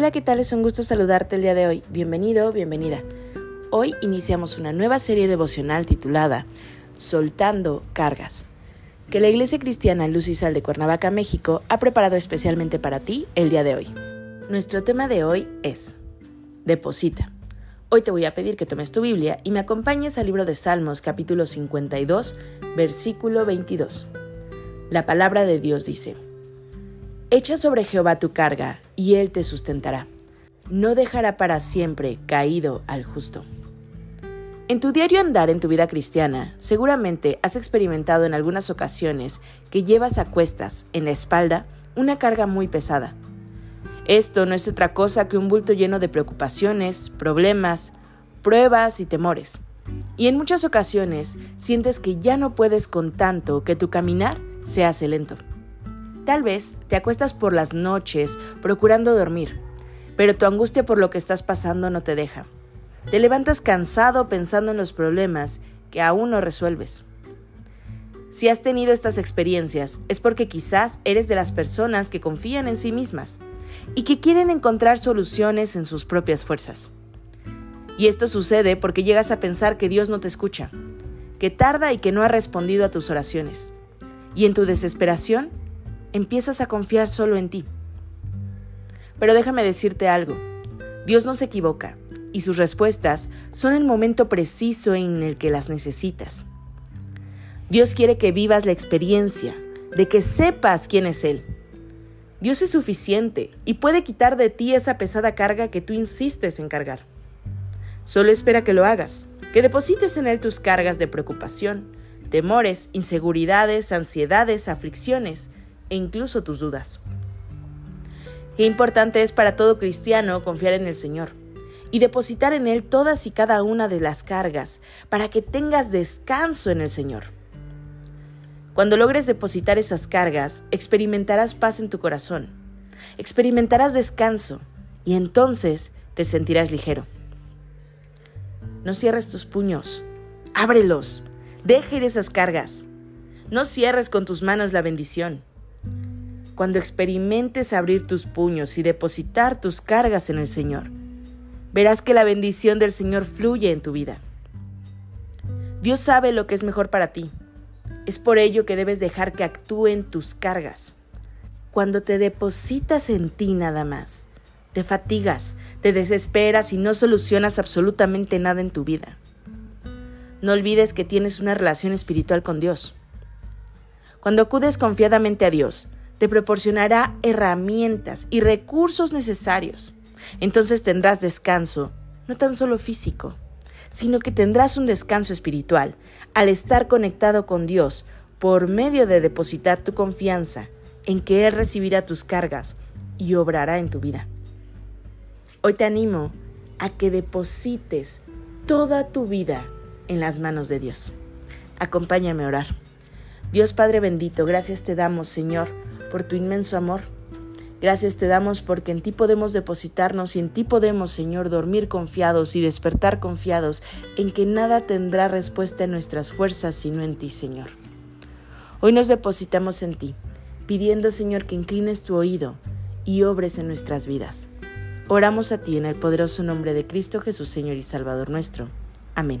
Hola, ¿qué tal? Es un gusto saludarte el día de hoy. Bienvenido, bienvenida. Hoy iniciamos una nueva serie devocional titulada Soltando Cargas, que la Iglesia Cristiana Luz y Sal de Cuernavaca, México, ha preparado especialmente para ti el día de hoy. Nuestro tema de hoy es Deposita. Hoy te voy a pedir que tomes tu Biblia y me acompañes al libro de Salmos capítulo 52, versículo 22. La palabra de Dios dice, Echa sobre Jehová tu carga, y él te sustentará. No dejará para siempre caído al justo. En tu diario andar en tu vida cristiana, seguramente has experimentado en algunas ocasiones que llevas a cuestas, en la espalda, una carga muy pesada. Esto no es otra cosa que un bulto lleno de preocupaciones, problemas, pruebas y temores. Y en muchas ocasiones sientes que ya no puedes con tanto que tu caminar se hace lento. Tal vez te acuestas por las noches procurando dormir, pero tu angustia por lo que estás pasando no te deja. Te levantas cansado pensando en los problemas que aún no resuelves. Si has tenido estas experiencias es porque quizás eres de las personas que confían en sí mismas y que quieren encontrar soluciones en sus propias fuerzas. Y esto sucede porque llegas a pensar que Dios no te escucha, que tarda y que no ha respondido a tus oraciones. Y en tu desesperación empiezas a confiar solo en ti. Pero déjame decirte algo, Dios no se equivoca y sus respuestas son el momento preciso en el que las necesitas. Dios quiere que vivas la experiencia, de que sepas quién es Él. Dios es suficiente y puede quitar de ti esa pesada carga que tú insistes en cargar. Solo espera que lo hagas, que deposites en Él tus cargas de preocupación, temores, inseguridades, ansiedades, aflicciones, e incluso tus dudas. Qué importante es para todo cristiano confiar en el Señor y depositar en Él todas y cada una de las cargas para que tengas descanso en el Señor. Cuando logres depositar esas cargas, experimentarás paz en tu corazón, experimentarás descanso y entonces te sentirás ligero. No cierres tus puños, ábrelos, deja ir esas cargas. No cierres con tus manos la bendición. Cuando experimentes abrir tus puños y depositar tus cargas en el Señor, verás que la bendición del Señor fluye en tu vida. Dios sabe lo que es mejor para ti. Es por ello que debes dejar que actúen tus cargas. Cuando te depositas en ti nada más, te fatigas, te desesperas y no solucionas absolutamente nada en tu vida. No olvides que tienes una relación espiritual con Dios. Cuando acudes confiadamente a Dios, te proporcionará herramientas y recursos necesarios. Entonces tendrás descanso, no tan solo físico, sino que tendrás un descanso espiritual al estar conectado con Dios por medio de depositar tu confianza en que Él recibirá tus cargas y obrará en tu vida. Hoy te animo a que deposites toda tu vida en las manos de Dios. Acompáñame a orar. Dios Padre bendito, gracias te damos, Señor, por tu inmenso amor. Gracias te damos porque en ti podemos depositarnos y en ti podemos, Señor, dormir confiados y despertar confiados en que nada tendrá respuesta en nuestras fuerzas sino en ti, Señor. Hoy nos depositamos en ti, pidiendo, Señor, que inclines tu oído y obres en nuestras vidas. Oramos a ti en el poderoso nombre de Cristo Jesús, Señor y Salvador nuestro. Amén.